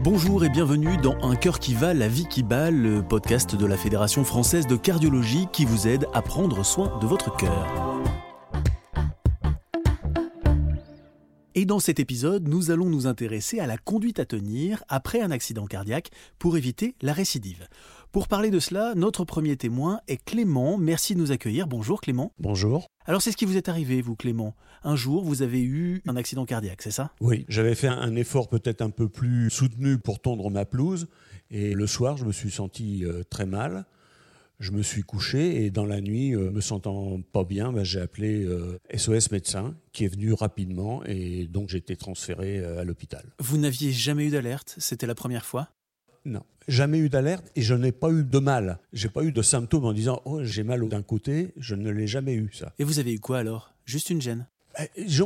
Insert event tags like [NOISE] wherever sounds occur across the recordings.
Bonjour et bienvenue dans Un cœur qui va, la vie qui bat, le podcast de la Fédération française de cardiologie qui vous aide à prendre soin de votre cœur. Et dans cet épisode, nous allons nous intéresser à la conduite à tenir après un accident cardiaque pour éviter la récidive. Pour parler de cela, notre premier témoin est Clément. Merci de nous accueillir. Bonjour Clément. Bonjour. Alors c'est ce qui vous est arrivé, vous Clément. Un jour, vous avez eu un accident cardiaque, c'est ça? Oui, j'avais fait un effort peut-être un peu plus soutenu pour tondre ma pelouse. Et le soir, je me suis senti euh, très mal. Je me suis couché et dans la nuit, euh, me sentant pas bien, bah, j'ai appelé SOS euh, médecin qui est venu rapidement et donc j'ai été transféré à l'hôpital. Vous n'aviez jamais eu d'alerte? C'était la première fois? Non, jamais eu d'alerte et je n'ai pas eu de mal. J'ai pas eu de symptômes en disant oh j'ai mal d'un côté. Je ne l'ai jamais eu ça. Et vous avez eu quoi alors? Juste une gêne?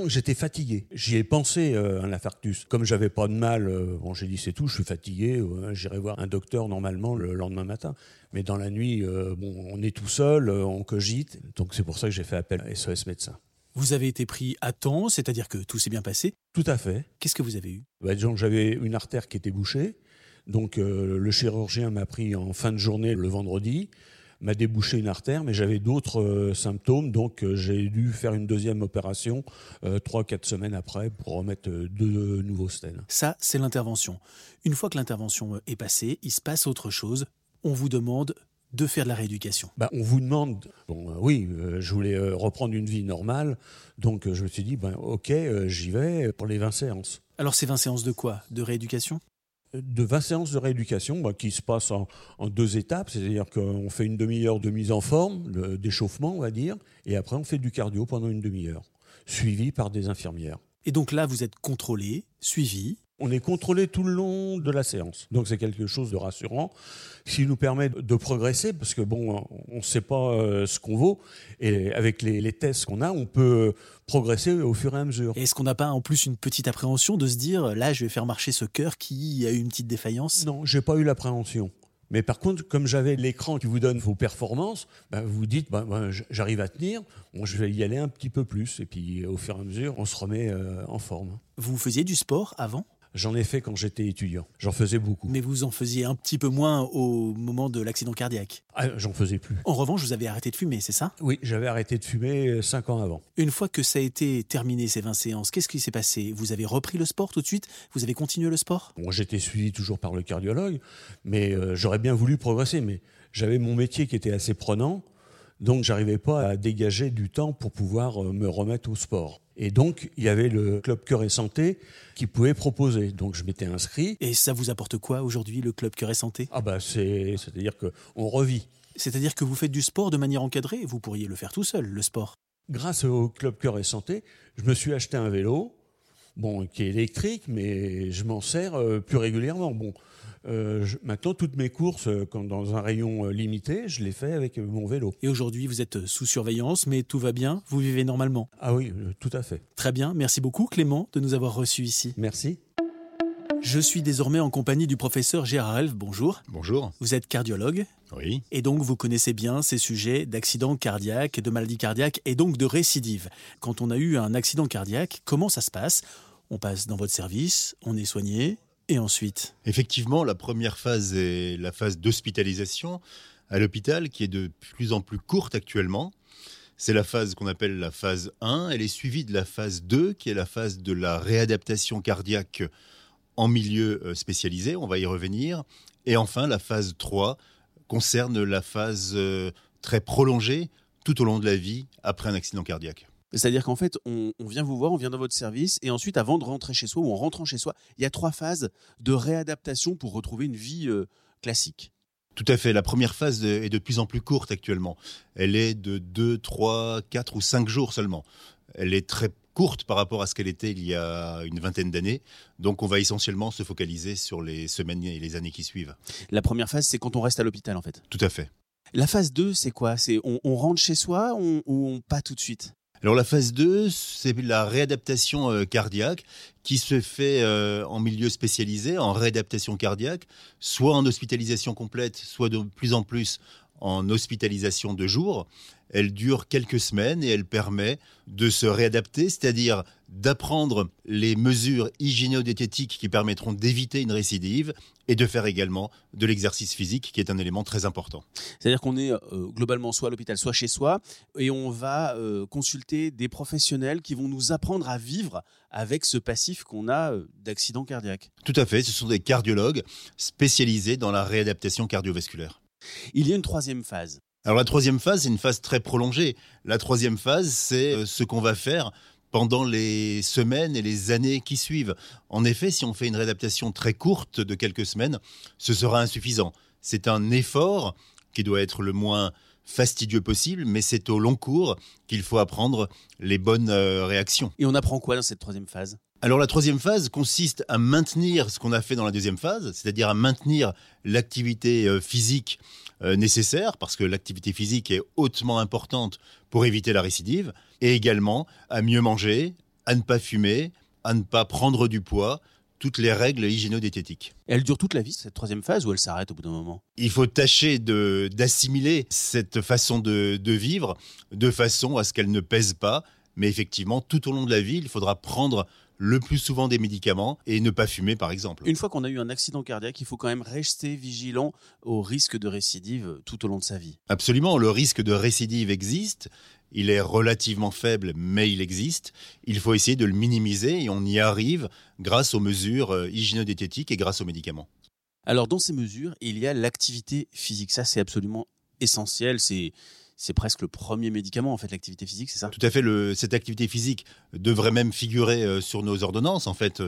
J'étais fatigué. J'y ai pensé euh, un infarctus. Comme j'avais pas de mal, euh, bon, j'ai dit c'est tout, je suis fatigué. Euh, j'irai voir un docteur normalement le lendemain matin. Mais dans la nuit, bon, on est tout seul, on cogite. Donc c'est pour ça que j'ai fait appel à SOS médecin. Vous avez été pris à temps, c'est-à-dire que tout s'est bien passé? Tout à fait. Qu'est-ce que vous avez eu? Bah, J'avais une artère qui était bouchée. Donc euh, le chirurgien m'a pris en fin de journée le vendredi, m'a débouché une artère, mais j'avais d'autres euh, symptômes, donc euh, j'ai dû faire une deuxième opération trois, quatre semaines après pour remettre deux nouveaux stènes. Ça, c'est l'intervention. Une fois que l'intervention est passée, il se passe autre chose. On vous demande de faire de la rééducation bah, On vous demande, bon, oui, je voulais reprendre une vie normale, donc je me suis dit, ben, ok, j'y vais pour les 20 séances. Alors ces 20 séances de quoi? De rééducation? De 20 séances de rééducation bah, qui se passent en, deux étapes, c'est-à-dire qu'on fait une demi-heure de mise en forme, d'échauffement on va dire, et après on fait du cardio pendant une demi-heure, suivi par des infirmières. Et donc là, vous êtes contrôlé, suivi on est contrôlé tout le long de la séance. Donc c'est quelque chose de rassurant qui nous permet de progresser parce que bon, on ne sait pas euh, ce qu'on vaut et avec les, tests qu'on a, on peut progresser au fur et à mesure. Est-ce qu'on n'a pas en plus une petite appréhension de se dire là, je vais faire marcher ce cœur qui a eu une petite défaillance? Non, j'ai pas eu l'appréhension. Mais par contre, comme j'avais l'écran qui vous donne vos performances, ben, vous dites, ben, ben, j'arrive à tenir, bon, je vais y aller un petit peu plus. Et puis, au fur et à mesure, on se remet euh, en forme. Vous faisiez du sport avant? J'en ai fait quand j'étais étudiant. J'en faisais beaucoup. Mais vous en faisiez un petit peu moins au moment de l'accident cardiaque ah, J'en faisais plus. En revanche, vous avez arrêté de fumer, c'est ça? Oui, j'avais arrêté de fumer 5 euh, ans avant. Une fois que ça a été terminé, ces 20 séances, qu'est-ce qui s'est passé? Vous avez repris le sport tout de suite? Vous avez continué le sport? Bon, J'étais suivi toujours par le cardiologue, mais euh, j'aurais bien voulu progresser. Mais j'avais mon métier qui était assez prenant. Donc j'arrivais pas à dégager du temps pour pouvoir euh, me remettre au sport. Et donc il y avait le club Cœur et Santé qui pouvait proposer. Donc je m'étais inscrit. Et ça vous apporte quoi aujourd'hui le club Cœur et Santé? Ah bah c'est c'est-à-dire que on revit. C'est-à-dire que vous faites du sport de manière encadrée, vous pourriez le faire tout seul le sport? Grâce au club Cœur et Santé, je me suis acheté un vélo bon, qui est électrique, mais je m'en sers euh, plus régulièrement. Bon, euh, maintenant, toutes mes courses, euh, quand dans un rayon limité, je les fais avec mon vélo. Et aujourd'hui, vous êtes sous surveillance, mais tout va bien, vous vivez normalement Ah oui, tout à fait. Très bien, merci beaucoup Clément de nous avoir reçus ici. Merci. Je suis désormais en compagnie du professeur Gérard Elf. Bonjour. Bonjour. Vous êtes cardiologue. Oui. Et donc vous connaissez bien ces sujets d'accidents cardiaques, de maladies cardiaques et donc de récidive. Quand on a eu un accident cardiaque, comment ça se passe? On passe dans votre service, on est soigné, ensuite Effectivement, la première phase est la phase d'hospitalisation à l'hôpital qui est de plus en plus courte actuellement. C'est la phase qu'on appelle la phase 1. Elle est suivie de la phase 2 qui est la phase de la réadaptation cardiaque en milieu euh, spécialisé, on va y revenir. Et enfin, la phase 3 concerne la phase euh, très prolongée tout au long de la vie après un accident cardiaque. C'est-à-dire qu'en fait, on, vient vous voir, on vient dans votre service, et ensuite, avant de rentrer chez soi ou en rentrant chez soi, il y a trois phases de réadaptation pour retrouver une vie euh, classique. Tout à fait. La première phase est de plus en plus courte actuellement. Elle est de 2, 3, 4 ou 5 jours seulement. Elle est très courte par rapport à ce qu'elle était il y a une vingtaine d'années. Donc on va essentiellement se focaliser sur les semaines et les années qui suivent. La première phase, c'est quand on reste à l'hôpital en fait. Tout à fait. La phase 2, c'est quoi? C'est on, rentre chez soi ou on, pas tout de suite? Alors la phase 2, c'est la réadaptation euh, cardiaque qui se fait euh, en milieu spécialisé, en réadaptation cardiaque, soit en hospitalisation complète, soit de plus en plus en hospitalisation de jour. elle dure quelques semaines et elle permet de se réadapter, c'est-à-dire d'apprendre les mesures hygiéno-diététiques qui permettront d'éviter une récidive et de faire également de l'exercice physique qui est un élément très important. C'est-à-dire qu'on est, euh, globalement soit à l'hôpital, soit chez soi et on va euh, consulter des professionnels qui vont nous apprendre à vivre avec ce passif qu'on a euh, d'accident cardiaque. Tout à fait, ce sont des cardiologues spécialisés dans la réadaptation cardiovasculaire. Il y a une troisième phase. Alors la troisième phase, c'est une phase très prolongée. La troisième phase, c'est euh, ce qu'on va faire pendant les semaines et les années qui suivent. En effet, si on fait une réadaptation très courte de quelques semaines, ce sera insuffisant. C'est un effort qui doit être le moins fastidieux possible, mais c'est au long cours qu'il faut apprendre les bonnes euh, réactions. Et on apprend quoi dans cette troisième phase? Alors la troisième phase consiste à maintenir ce qu'on a fait dans la deuxième phase, c'est-à-dire à maintenir l'activité euh, physique euh, nécessaire, parce que l'activité physique est hautement importante pour éviter la récidive, et également à mieux manger, à ne pas fumer, à ne pas prendre du poids, toutes les règles hygiéno-diététiques. Elle dure toute la vie, cette troisième phase, ou elle s'arrête au bout d'un moment? Il faut tâcher d'assimiler cette façon de, de vivre de façon à ce qu'elle ne pèse pas, mais effectivement, tout au long de la vie, il faudra prendre le plus souvent des médicaments et ne pas fumer par exemple. Une fois qu'on a eu un accident cardiaque, il faut quand même rester vigilant au risque de récidive tout au long de sa vie. Absolument, le risque de récidive existe. Il est relativement faible, mais il existe. Il faut essayer de le minimiser et on y arrive grâce aux mesures euh, hygiéno-diététiques et grâce aux médicaments. Alors dans ces mesures, il y a l'activité physique. Ça, c'est absolument essentiel. C'est c'est presque le premier médicament, en fait, l'activité physique, c'est ça? Tout à fait. cette activité physique devrait même figurer euh, sur nos ordonnances. En fait,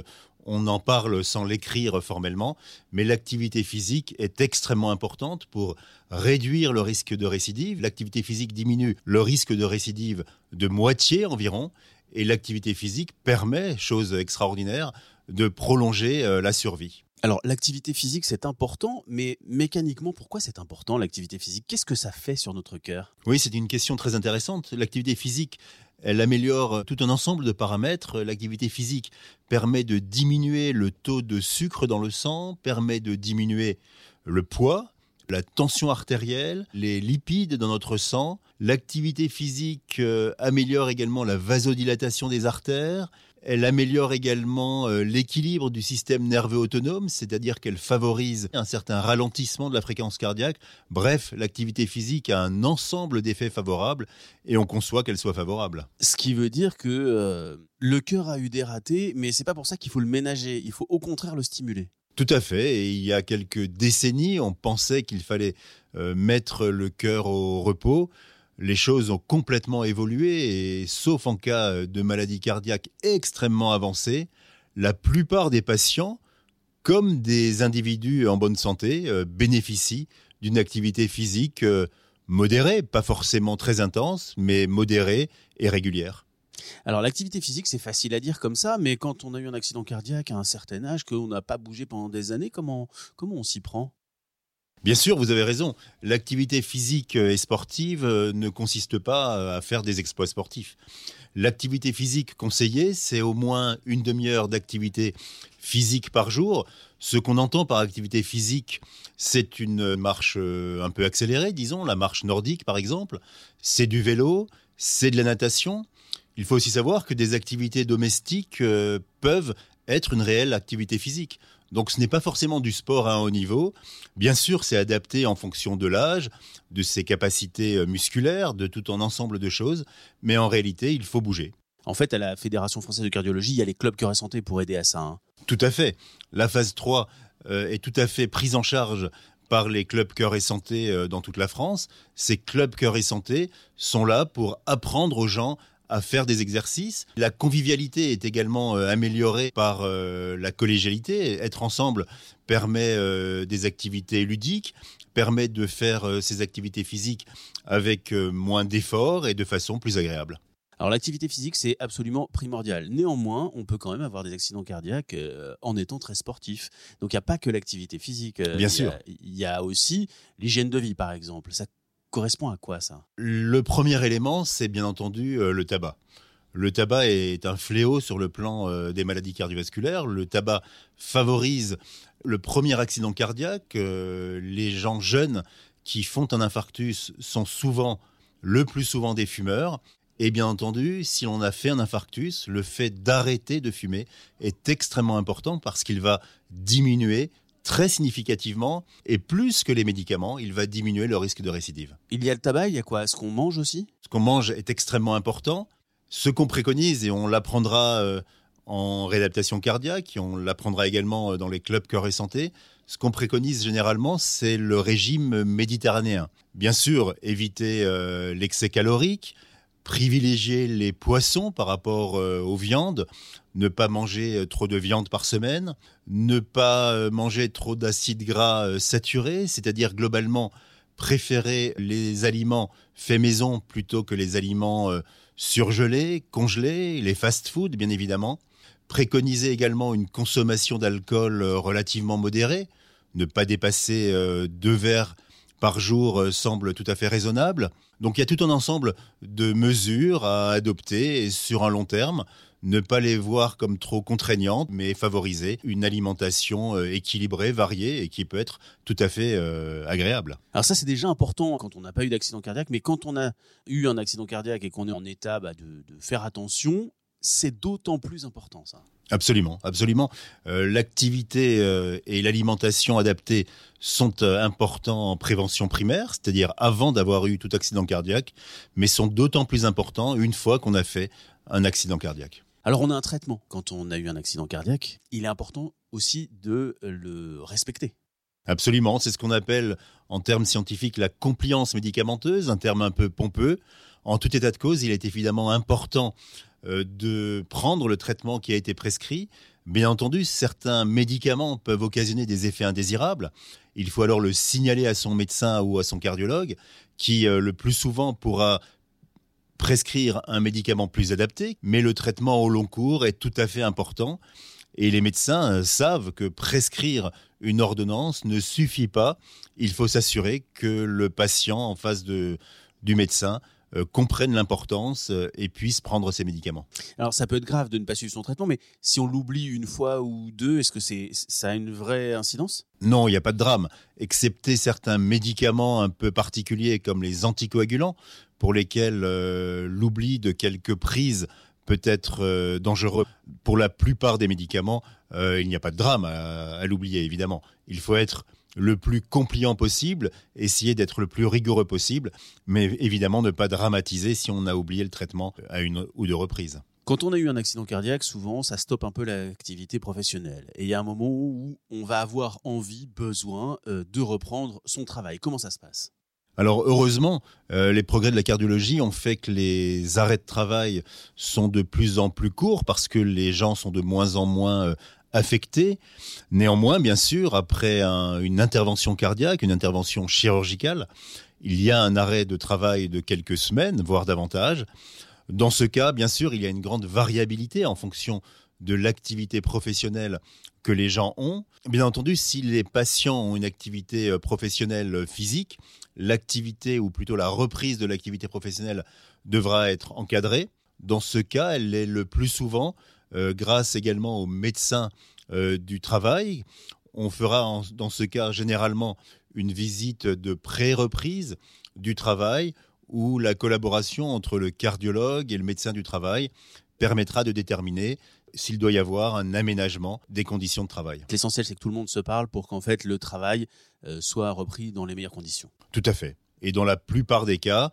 on en parle sans l'écrire formellement, mais l'activité physique est extrêmement importante pour réduire le risque de récidive. L'activité physique diminue le risque de récidive de moitié environ, et l'activité physique permet, chose extraordinaire, de prolonger euh, la survie. Alors l'activité physique c'est important, mais mécaniquement pourquoi c'est important l'activité physique? Qu'est-ce que ça fait sur notre cœur? Oui, c'est une question très intéressante. L'activité physique, elle améliore tout un ensemble de paramètres. L'activité physique permet de diminuer le taux de sucre dans le sang, permet de diminuer le poids, la tension artérielle, les lipides dans notre sang. L'activité physique euh, améliore également la vasodilatation des artères, elle améliore également euh, l'équilibre du système nerveux autonome, c'est-à-dire qu'elle favorise un certain ralentissement de la fréquence cardiaque. Bref, l'activité physique a un ensemble d'effets favorables et on conçoit qu'elle soit favorable. Ce qui veut dire que euh, le cœur a eu des ratés, mais c'est pas pour ça qu'il faut le ménager, il faut au contraire le stimuler. Tout à fait. Et il y a quelques décennies, on pensait qu'il fallait euh, mettre le cœur au repos les choses ont complètement évolué et sauf en cas de maladie cardiaque extrêmement avancée, la plupart des patients, comme des individus en bonne santé, euh, bénéficient d'une activité physique euh, modérée, pas forcément très intense, mais modérée et régulière. Alors l'activité physique, c'est facile à dire comme ça, mais quand on a eu un accident cardiaque à un certain âge, qu'on n'a pas bougé pendant des années, comment, comment on s'y prend? Bien sûr, vous avez raison. L'activité physique et sportive euh, ne consiste pas à faire des exploits sportifs. L'activité physique conseillée, c'est au moins une demi-heure d'activité physique par jour. Ce qu'on entend par activité physique, c'est une marche euh, un peu accélérée, disons, la marche nordique par exemple. C'est du vélo, c'est de la natation. Il faut aussi savoir que des activités domestiques euh, peuvent être une réelle activité physique. Donc ce n'est pas forcément du sport à un haut niveau. Bien sûr, c'est adapté en fonction de l'âge, de ses capacités euh, musculaires, de tout un ensemble de choses, mais en réalité, il faut bouger. En fait, à la Fédération française de cardiologie, il y a les clubs cœur et santé pour aider à ça. Hein. Tout à fait. La phase 3 euh, est tout à fait prise en charge par les clubs cœur et santé euh, dans toute la France. Ces clubs cœur et santé sont là pour apprendre aux gens à faire des exercices. La convivialité est également euh, améliorée par euh, la collégialité. Être ensemble permet euh, des activités ludiques, permet de faire ces activités physiques avec moins d'efforts et de façon plus agréable. Alors l'activité physique, c'est absolument primordial. Néanmoins, on peut quand même avoir des accidents cardiaques en étant très sportif. Donc il n'y a pas que l'activité physique. Bien sûr. Il y a aussi l'hygiène de vie, par exemple. Ça correspond à quoi ça? Le premier élément, c'est bien entendu euh, le tabac. Le tabac est un fléau sur le plan euh, des maladies cardiovasculaires. Le tabac favorise le premier accident cardiaque. Euh, les gens jeunes qui font un infarctus sont souvent le plus souvent des fumeurs. Et bien entendu, si l'on a fait un infarctus, le fait d'arrêter de fumer est extrêmement important parce qu'il va diminuer très significativement et plus que les médicaments, il va diminuer le risque de récidive. Il y a le tabac, il y a quoi? Ce qu'on mange aussi? Ce qu'on mange est extrêmement important. Ce qu'on préconise, et on l'apprendra euh, en réadaptation cardiaque, et on l'apprendra également euh, dans les clubs cœur et santé, ce qu'on préconise généralement, c'est le régime méditerranéen. Bien sûr, éviter euh, l'excès calorique, privilégier les poissons par rapport aux viandes, ne pas manger euh, trop de viande par semaine, ne pas euh, manger trop d'acides gras saturés, c'est-à-dire globalement préférer les aliments faits maison plutôt que les aliments surgelés, congelés, les fast-foods bien évidemment. Préconiser également une consommation d'alcool relativement modérée, ne pas dépasser deux verres par jour semble tout à fait raisonnable. Donc il y a tout un ensemble de mesures à adopter sur un long terme, ne pas les voir comme trop contraignantes, mais favoriser une alimentation euh, équilibrée, variée et qui peut être tout à fait euh, agréable. Alors ça c'est déjà important quand on n'a pas eu d'accident cardiaque, mais quand on a eu un accident cardiaque et qu'on est en état bah, de faire attention, c'est d'autant plus important ça. Absolument, absolument. Euh, l'activité euh, et l'alimentation adaptée sont euh, importants en prévention primaire, c'est-à-dire avant d'avoir eu tout accident cardiaque, mais sont d'autant plus importants une fois qu'on a fait un accident cardiaque. Alors on a un traitement quand on a eu un accident cardiaque. Il est important aussi de le respecter. Absolument, c'est ce qu'on appelle en termes scientifiques la compliance médicamenteuse, un terme un peu pompeux. En tout état de cause, il est évidemment important de prendre le traitement qui a été prescrit. Bien entendu, certains médicaments peuvent occasionner des effets indésirables. Il faut alors le signaler à son médecin ou à son cardiologue, qui euh, le plus souvent pourra prescrire un médicament plus adapté, mais le traitement au long cours est tout à fait important. Et les médecins euh, savent que prescrire une ordonnance ne suffit pas. Il faut s'assurer que le patient en face de, du médecin euh, comprennent l'importance euh, et puissent prendre ces médicaments. Alors ça peut être grave de ne pas suivre son traitement, mais si on l'oublie une fois ou deux, est-ce que c'est ça a une vraie incidence? Non, il n'y a pas de drame, excepté certains médicaments un peu particuliers comme les anticoagulants, pour lesquels euh, l'oubli de quelques prises peut être dangereux. Pour la plupart des médicaments, il n'y a pas de drame à, à l'oublier, évidemment. Il faut être le plus compliant possible, essayer d'être le plus rigoureux possible, mais évidemment ne pas dramatiser si on a oublié le traitement à une ou deux reprises. Quand on a eu un accident cardiaque, souvent, ça stoppe un peu l'activité professionnelle. Et il y a un moment où on va avoir envie, besoin euh, de reprendre son travail. Comment ça se passe? Alors heureusement, euh, les progrès de la cardiologie ont fait que les arrêts de travail sont de plus en plus courts parce que les gens sont de moins en moins euh, affecté. Néanmoins, bien sûr, après une intervention cardiaque, une intervention chirurgicale, il y a un arrêt de travail de quelques semaines, voire davantage. Dans ce cas, bien sûr, il y a une grande variabilité en fonction de l'activité professionnelle que les gens ont. Bien entendu, si les patients ont une activité euh, professionnelle euh, physique, l'activité ou plutôt la reprise de l'activité professionnelle devra être encadrée. Dans ce cas, elle est le plus souvent grâce également aux médecins euh, du travail. On fera dans ce cas généralement une visite de pré-reprise du travail où la collaboration entre le cardiologue et le médecin du travail permettra de déterminer s'il doit y avoir un aménagement des conditions de travail. L'essentiel, c'est que tout le monde se parle pour qu'en fait le travail euh, soit repris dans les meilleures conditions. Tout à fait. Et dans la plupart des cas,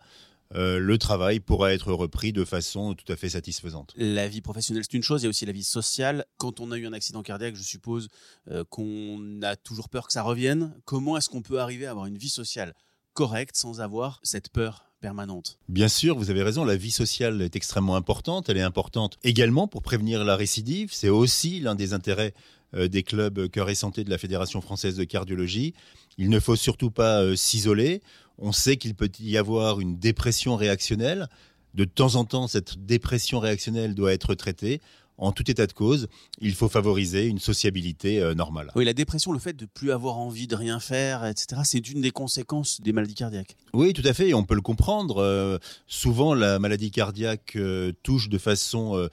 euh, le travail pourra être repris de façon tout à fait satisfaisante. La vie professionnelle, c'est une chose, il y a aussi la vie sociale. Quand on a eu un accident cardiaque, je suppose euh, qu'on a toujours peur que ça revienne. Comment est-ce qu'on peut arriver à avoir une vie sociale correcte sans avoir cette peur permanente? Bien sûr, vous avez raison, la vie sociale est extrêmement importante. Elle est importante également pour prévenir la récidive. C'est aussi l'un des intérêts euh, des clubs cœur et santé de la Fédération française de cardiologie. Il ne faut surtout pas s'isoler. On sait qu'il peut y avoir une dépression réactionnelle. De temps en temps, cette dépression réactionnelle doit être traitée. En tout état de cause, il faut favoriser une sociabilité euh, normale. Oui, la dépression, le fait de plus avoir envie de rien faire, etc., c'est une des conséquences des maladies cardiaques. Oui, tout à fait, et on peut le comprendre. Euh, souvent, la maladie cardiaque euh, touche de façon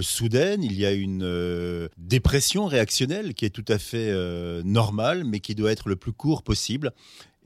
soudaine. Il y a une dépression réactionnelle qui est tout à fait normale, mais qui doit être le plus court possible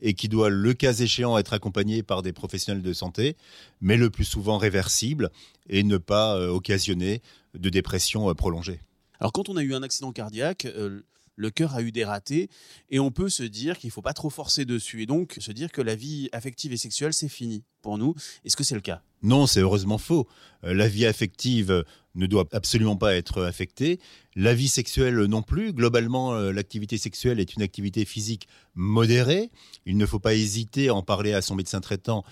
et qui doit, le cas échéant, être accompagné par des professionnels de santé, mais le plus souvent réversible et ne pas euh, occasionner de dépression euh, prolongée. Alors quand on a eu un accident cardiaque, euh, le cœur a eu des ratés et on peut se dire qu'il ne faut pas trop forcer dessus et donc se dire que la vie affective et sexuelle c'est fini pour nous. Est-ce que c'est le cas? Non, c'est heureusement faux. la vie affective ne doit absolument pas être affectée. La vie sexuelle non plus. Globalement, l'activité sexuelle est une activité physique modérée. Il ne faut pas hésiter à en parler à son médecin traitant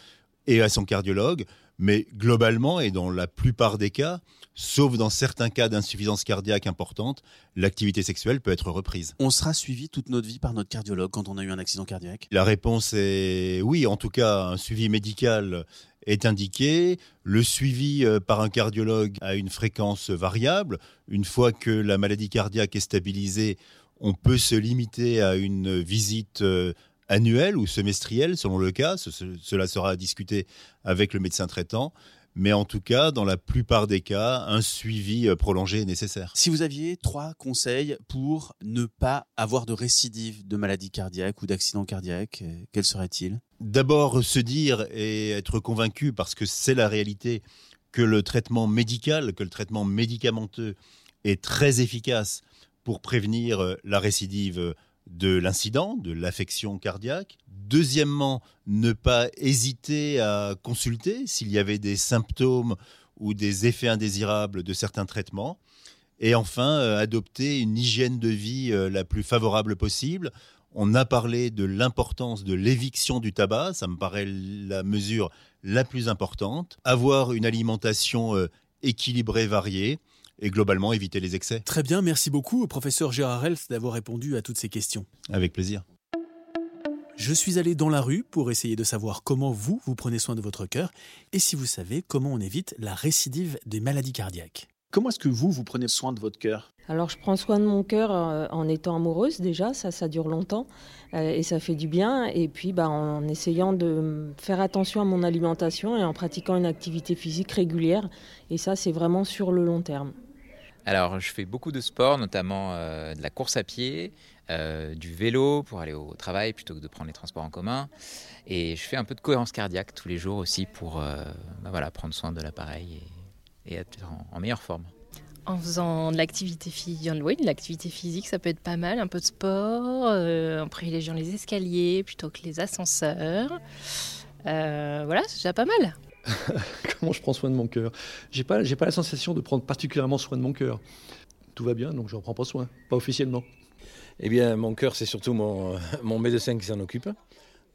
et à son cardiologue. Mais globalement, et dans la plupart des cas, sauf dans certains cas d'insuffisance cardiaque importante, l'activité sexuelle peut être reprise. On sera suivi toute notre vie par notre cardiologue quand on a eu un accident cardiaque? La réponse est oui. En tout cas, un suivi médical est indiqué. Le suivi euh, par un cardiologue a une fréquence variable. Une fois que la maladie cardiaque est stabilisée, on peut se limiter à une visite annuelle ou semestrielle selon le cas. cela sera discuté avec le médecin traitant. Mais en tout cas, dans la plupart des cas, un suivi euh, prolongé est nécessaire. Si vous aviez trois conseils pour ne pas avoir de récidive de maladie cardiaque ou d'accident cardiaque, euh, quels seraient-ils? D'abord, se dire et être convaincu, parce que c'est la réalité, que le traitement médical, que le traitement médicamenteux est très efficace pour prévenir euh, la récidive de l'incident, de l'affection cardiaque. Deuxièmement, ne pas hésiter à consulter s'il y avait des symptômes ou des effets indésirables de certains traitements. Et enfin, euh, adopter une hygiène de vie euh, la plus favorable possible. On a parlé de l'importance de l'éviction du tabac, ça me paraît la mesure la plus importante. Avoir une alimentation euh, équilibrée, variée, et globalement éviter les excès. Très bien, merci beaucoup au professeur Gérard Elf d'avoir répondu à toutes ces questions. Avec plaisir. Je suis allé dans la rue pour essayer de savoir comment vous, vous prenez soin de votre cœur et si vous savez comment on évite la récidive des maladies cardiaques. Comment est-ce que vous, vous prenez soin de votre cœur? Alors, je prends soin de mon cœur euh, en étant amoureuse déjà, ça, ça dure longtemps euh, et ça fait du bien. Et puis, bah, en essayant de faire attention à mon alimentation et en pratiquant une activité physique régulière. Et ça, c'est vraiment sur le long terme. Alors, je fais beaucoup de sport, notamment euh, de la course à pied, euh, du vélo pour aller au travail plutôt que de prendre les transports en commun. Et je fais un peu de cohérence cardiaque tous les jours aussi pour euh, bah voilà, prendre soin de l'appareil et, être en, meilleure forme. En faisant de l'activité physique, l'activité physique, ça peut être pas mal, un peu de sport, en privilégiant les escaliers plutôt que les ascenseurs. voilà, c'est déjà pas mal. [LAUGHS] comment je prends soin de mon cœur? J'ai pas, j'ai pas la sensation de prendre particulièrement soin de mon cœur. Tout va bien, donc je n'en prends pas soin, pas officiellement. Eh bien, mon cœur, c'est surtout mon, [LAUGHS] mon médecin qui s'en occupe.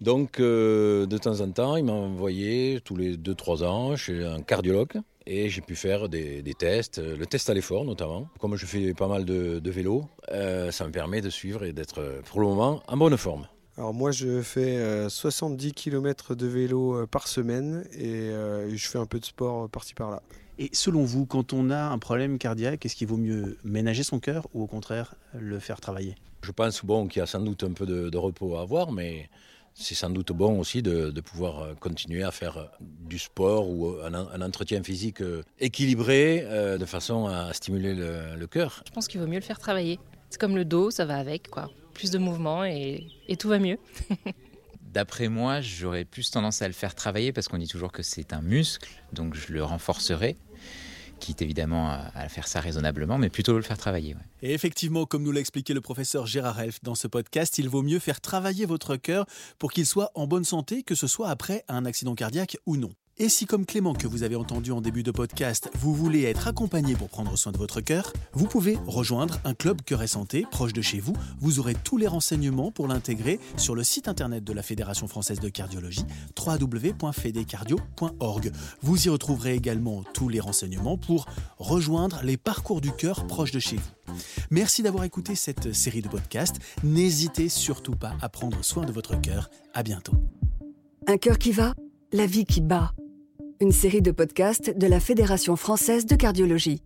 Donc, euh, de temps en temps, il m'a envoyé tous les 2-3 ans chez un cardiologue et j'ai pu faire des, tests, le test à l'effort notamment. Comme je fais pas mal de, vélo, euh, ça me permet de suivre et d'être pour le moment en bonne forme. Alors moi je fais 70 euh, km de vélo euh, par semaine euh, et je fais un peu de sport par-ci par-là. Et selon vous, quand on a un problème cardiaque, est-ce qu'il vaut mieux ménager son cœur ou au contraire le faire travailler? Je pense bon, qu'il y a sans doute un peu de, repos à avoir, mais c'est sans doute bon aussi de, pouvoir continuer à faire du sport ou un, entretien physique équilibré de façon à stimuler le, le cœur. Je pense qu'il vaut mieux le faire travailler. C'est comme le dos, ça va avec quoi plus de mouvement et, tout va mieux. [LAUGHS] D'après moi, j'aurais plus tendance à le faire travailler parce qu'on dit toujours que c'est un muscle, donc je le renforcerai quitte évidemment à, faire ça raisonnablement, mais plutôt le faire travailler. Et effectivement, comme nous l'a expliqué le professeur Gérard Elf dans ce podcast, il vaut mieux faire travailler votre cœur pour qu'il soit en bonne santé, que ce soit après un accident cardiaque ou non. Et si comme Clément que vous avez entendu en début de podcast, vous voulez être accompagné pour prendre soin de votre cœur, vous pouvez rejoindre un club cœur et santé proche de chez vous. Vous aurez tous les renseignements pour l'intégrer sur le site internet de la Fédération française de cardiologie www.fedecardio.org. Vous y retrouverez également tous les renseignements pour rejoindre les parcours du cœur proche de chez vous. Merci d'avoir écouté cette série de podcasts. N'hésitez surtout pas à prendre soin de votre cœur. À bientôt. Un cœur qui va, la vie qui bat une série de podcasts de la Fédération française de cardiologie.